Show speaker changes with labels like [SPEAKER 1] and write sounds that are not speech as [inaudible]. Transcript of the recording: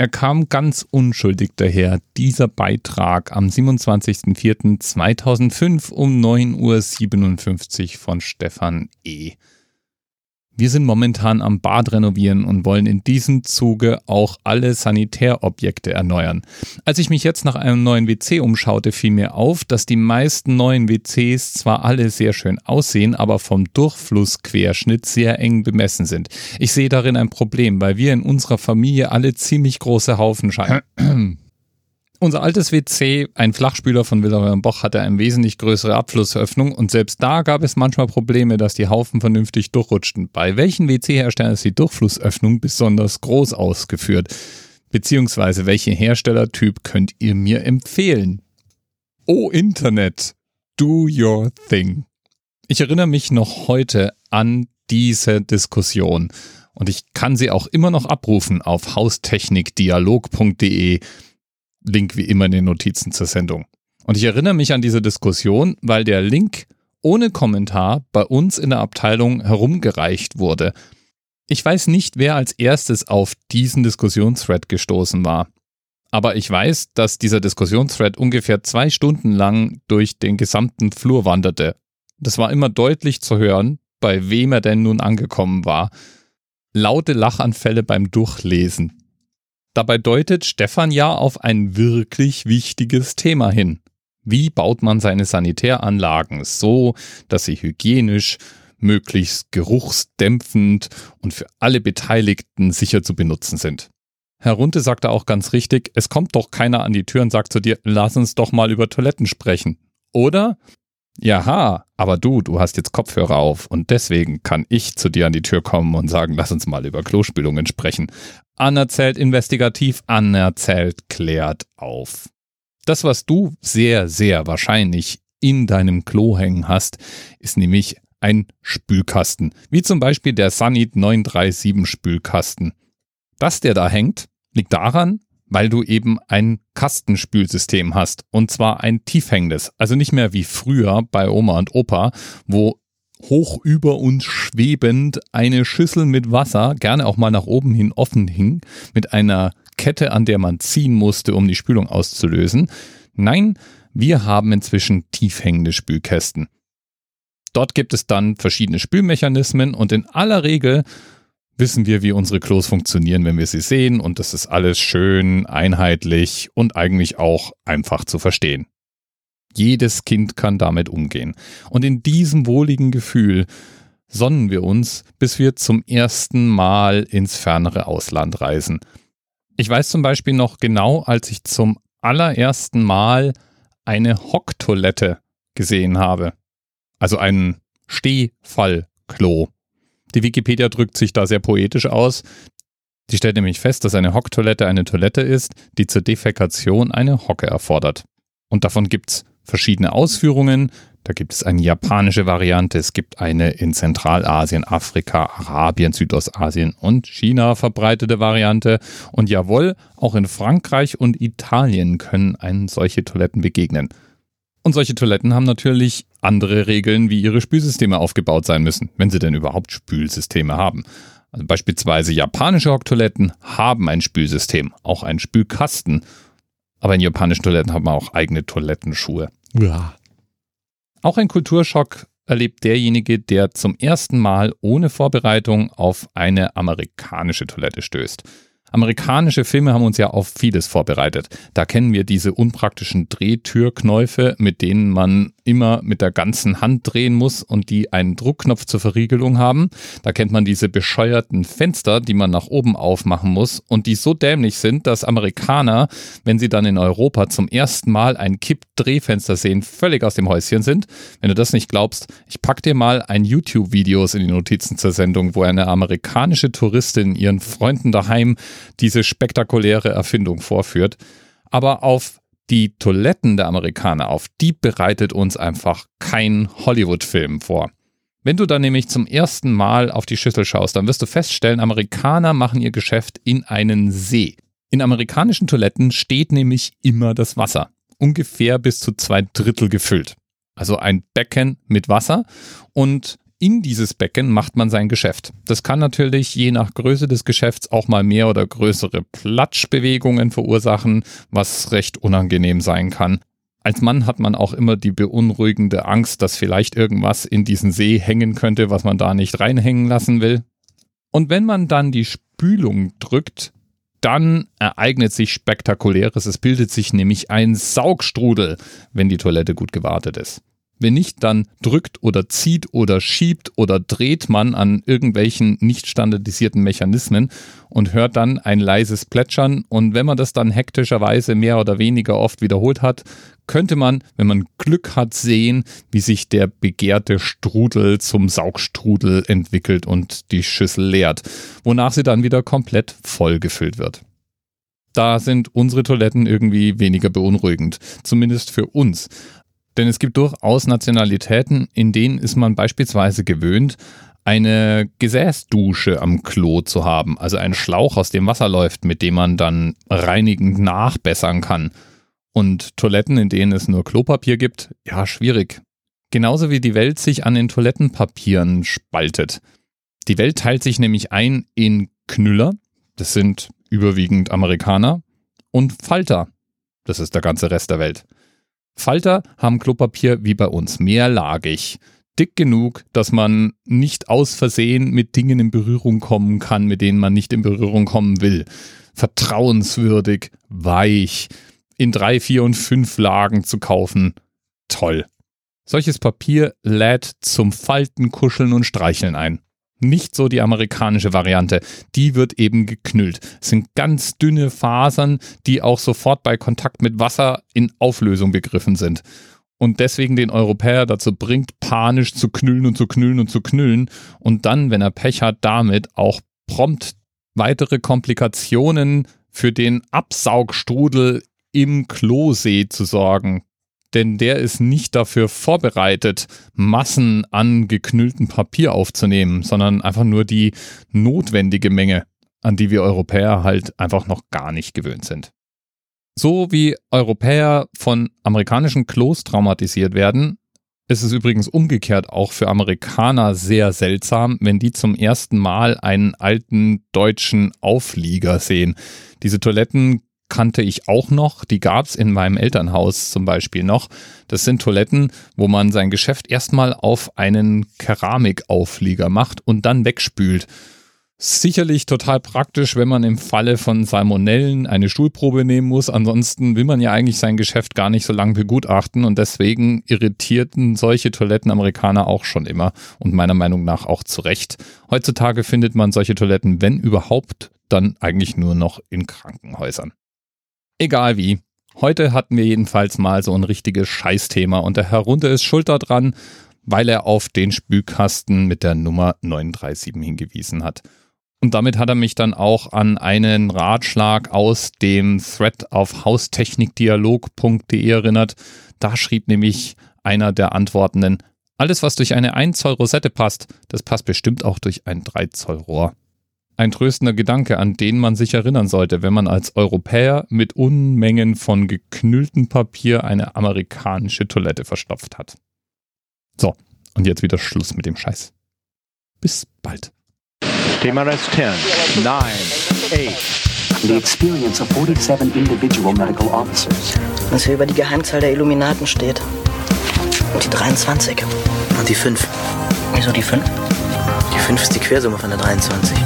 [SPEAKER 1] Er kam ganz unschuldig daher, dieser Beitrag am 27.04.2005 um 9.57 Uhr von Stefan E. Wir sind momentan am Bad renovieren und wollen in diesem Zuge auch alle Sanitärobjekte erneuern. Als ich mich jetzt nach einem neuen WC umschaute, fiel mir auf, dass die meisten neuen WCs zwar alle sehr schön aussehen, aber vom Durchflussquerschnitt sehr eng bemessen sind. Ich sehe darin ein Problem, weil wir in unserer Familie alle ziemlich große Haufen scheinen. [clears throat] Unser altes WC, ein Flachspüler von Wilhelm Boch, hatte eine wesentlich größere Abflussöffnung und selbst da gab es manchmal Probleme, dass die Haufen vernünftig durchrutschten. Bei welchen WC-Herstellern ist die Durchflussöffnung besonders groß ausgeführt? Beziehungsweise welchen Herstellertyp könnt ihr mir empfehlen? Oh Internet, do your thing. Ich erinnere mich noch heute an diese Diskussion und ich kann sie auch immer noch abrufen auf haustechnikdialog.de Link wie immer in den Notizen zur Sendung. Und ich erinnere mich an diese Diskussion, weil der Link ohne Kommentar bei uns in der Abteilung herumgereicht wurde. Ich weiß nicht, wer als erstes auf diesen Diskussionsthread gestoßen war. Aber ich weiß, dass dieser Diskussionsthread ungefähr zwei Stunden lang durch den gesamten Flur wanderte. Das war immer deutlich zu hören, bei wem er denn nun angekommen war. Laute Lachanfälle beim Durchlesen. Dabei deutet Stefan ja auf ein wirklich wichtiges Thema hin. Wie baut man seine Sanitäranlagen so, dass sie hygienisch, möglichst geruchsdämpfend und für alle Beteiligten sicher zu benutzen sind? Herr Runte sagte auch ganz richtig, es kommt doch keiner an die Tür und sagt zu dir, lass uns doch mal über Toiletten sprechen. Oder? Jaha, aber du, du hast jetzt Kopfhörer auf und deswegen kann ich zu dir an die Tür kommen und sagen, lass uns mal über Klospülungen sprechen. Anerzählt investigativ, anerzählt klärt auf. Das, was du sehr, sehr wahrscheinlich in deinem Klo hängen hast, ist nämlich ein Spülkasten, wie zum Beispiel der Sanit 937 Spülkasten. Dass der da hängt, liegt daran, weil du eben ein Kastenspülsystem hast und zwar ein tiefhängendes, also nicht mehr wie früher bei Oma und Opa, wo hoch über uns schwebend eine Schüssel mit Wasser, gerne auch mal nach oben hin offen hing, mit einer Kette, an der man ziehen musste, um die Spülung auszulösen. Nein, wir haben inzwischen tiefhängende Spülkästen. Dort gibt es dann verschiedene Spülmechanismen und in aller Regel wissen wir, wie unsere Klos funktionieren, wenn wir sie sehen und das ist alles schön, einheitlich und eigentlich auch einfach zu verstehen. Jedes Kind kann damit umgehen. Und in diesem wohligen Gefühl sonnen wir uns, bis wir zum ersten Mal ins fernere Ausland reisen. Ich weiß zum Beispiel noch genau, als ich zum allerersten Mal eine Hocktoilette gesehen habe. Also ein Stehfallklo. Die Wikipedia drückt sich da sehr poetisch aus. Die stellt nämlich fest, dass eine Hocktoilette eine Toilette ist, die zur Defekation eine Hocke erfordert. Und davon gibt's verschiedene Ausführungen. Da gibt es eine japanische Variante, es gibt eine in Zentralasien, Afrika, Arabien, Südostasien und China verbreitete Variante. Und jawohl, auch in Frankreich und Italien können einen solche Toiletten begegnen. Und solche Toiletten haben natürlich andere Regeln, wie ihre Spülsysteme aufgebaut sein müssen, wenn sie denn überhaupt Spülsysteme haben. Also beispielsweise japanische Hocktoiletten haben ein Spülsystem, auch einen Spülkasten. Aber in japanischen Toiletten haben wir auch eigene Toilettenschuhe. Ja. Auch ein Kulturschock erlebt derjenige, der zum ersten Mal ohne Vorbereitung auf eine amerikanische Toilette stößt. Amerikanische Filme haben uns ja auf vieles vorbereitet. Da kennen wir diese unpraktischen Drehtürknäufe, mit denen man immer mit der ganzen Hand drehen muss und die einen Druckknopf zur Verriegelung haben. Da kennt man diese bescheuerten Fenster, die man nach oben aufmachen muss und die so dämlich sind, dass Amerikaner, wenn sie dann in Europa zum ersten Mal ein Kipp-Drehfenster sehen, völlig aus dem Häuschen sind. Wenn du das nicht glaubst, ich pack dir mal ein YouTube-Video in die Notizen zur Sendung, wo eine amerikanische Touristin ihren Freunden daheim diese spektakuläre Erfindung vorführt. Aber auf die Toiletten der Amerikaner, auf die bereitet uns einfach kein Hollywood-Film vor. Wenn du dann nämlich zum ersten Mal auf die Schüssel schaust, dann wirst du feststellen, Amerikaner machen ihr Geschäft in einen See. In amerikanischen Toiletten steht nämlich immer das Wasser, ungefähr bis zu zwei Drittel gefüllt. Also ein Becken mit Wasser und in dieses Becken macht man sein Geschäft. Das kann natürlich je nach Größe des Geschäfts auch mal mehr oder größere Platschbewegungen verursachen, was recht unangenehm sein kann. Als Mann hat man auch immer die beunruhigende Angst, dass vielleicht irgendwas in diesen See hängen könnte, was man da nicht reinhängen lassen will. Und wenn man dann die Spülung drückt, dann ereignet sich Spektakuläres. Es bildet sich nämlich ein Saugstrudel, wenn die Toilette gut gewartet ist. Wenn nicht, dann drückt oder zieht oder schiebt oder dreht man an irgendwelchen nicht standardisierten Mechanismen und hört dann ein leises Plätschern. Und wenn man das dann hektischerweise mehr oder weniger oft wiederholt hat, könnte man, wenn man Glück hat, sehen, wie sich der begehrte Strudel zum Saugstrudel entwickelt und die Schüssel leert, wonach sie dann wieder komplett vollgefüllt wird. Da sind unsere Toiletten irgendwie weniger beunruhigend, zumindest für uns. Denn es gibt durchaus Nationalitäten, in denen ist man beispielsweise gewöhnt, eine Gesäßdusche am Klo zu haben, also einen Schlauch, aus dem Wasser läuft, mit dem man dann reinigend nachbessern kann. Und Toiletten, in denen es nur Klopapier gibt, ja, schwierig. Genauso wie die Welt sich an den Toilettenpapieren spaltet. Die Welt teilt sich nämlich ein in Knüller, das sind überwiegend Amerikaner, und Falter, das ist der ganze Rest der Welt. Falter haben Klopapier wie bei uns, mehrlagig. Dick genug, dass man nicht aus Versehen mit Dingen in Berührung kommen kann, mit denen man nicht in Berührung kommen will. Vertrauenswürdig, weich, in drei, vier und fünf Lagen zu kaufen. Toll. Solches Papier lädt zum Falten, Kuscheln und Streicheln ein. Nicht so die amerikanische Variante. Die wird eben geknüllt. Es sind ganz dünne Fasern, die auch sofort bei Kontakt mit Wasser in Auflösung begriffen sind. Und deswegen den Europäer dazu bringt, panisch zu knüllen und zu knüllen und zu knüllen. Und dann, wenn er Pech hat, damit auch prompt weitere Komplikationen für den Absaugstrudel im Klosee zu sorgen denn der ist nicht dafür vorbereitet, Massen an geknülltem Papier aufzunehmen, sondern einfach nur die notwendige Menge, an die wir Europäer halt einfach noch gar nicht gewöhnt sind. So wie Europäer von amerikanischen Klos traumatisiert werden, ist es übrigens umgekehrt auch für Amerikaner sehr seltsam, wenn die zum ersten Mal einen alten deutschen Auflieger sehen. Diese Toiletten kannte ich auch noch. Die gab es in meinem Elternhaus zum Beispiel noch. Das sind Toiletten, wo man sein Geschäft erstmal auf einen Keramikauflieger macht und dann wegspült. Sicherlich total praktisch, wenn man im Falle von Salmonellen eine Stuhlprobe nehmen muss. Ansonsten will man ja eigentlich sein Geschäft gar nicht so lange begutachten und deswegen irritierten solche Toiletten Amerikaner auch schon immer und meiner Meinung nach auch zu Recht. Heutzutage findet man solche Toiletten, wenn überhaupt, dann eigentlich nur noch in Krankenhäusern. Egal wie. Heute hatten wir jedenfalls mal so ein richtiges Scheißthema und der Herr Runde ist schuld daran, weil er auf den Spülkasten mit der Nummer 937 hingewiesen hat. Und damit hat er mich dann auch an einen Ratschlag aus dem Thread auf haustechnikdialog.de erinnert. Da schrieb nämlich einer der Antwortenden, alles was durch eine 1 Zoll Rosette passt, das passt bestimmt auch durch ein 3 Zoll Rohr ein tröstender Gedanke, an den man sich erinnern sollte, wenn man als Europäer mit Unmengen von geknülltem Papier eine amerikanische Toilette verstopft hat. So, und jetzt wieder Schluss mit dem Scheiß. Bis bald. TMRS 10, 9, 8. The experience of 47 individual medical
[SPEAKER 2] officers. Was hier über die Geheimzahl der Illuminaten steht. Und die 23.
[SPEAKER 3] Und die 5.
[SPEAKER 2] Wieso die 5?
[SPEAKER 3] Die 5 ist die Quersumme von der 23.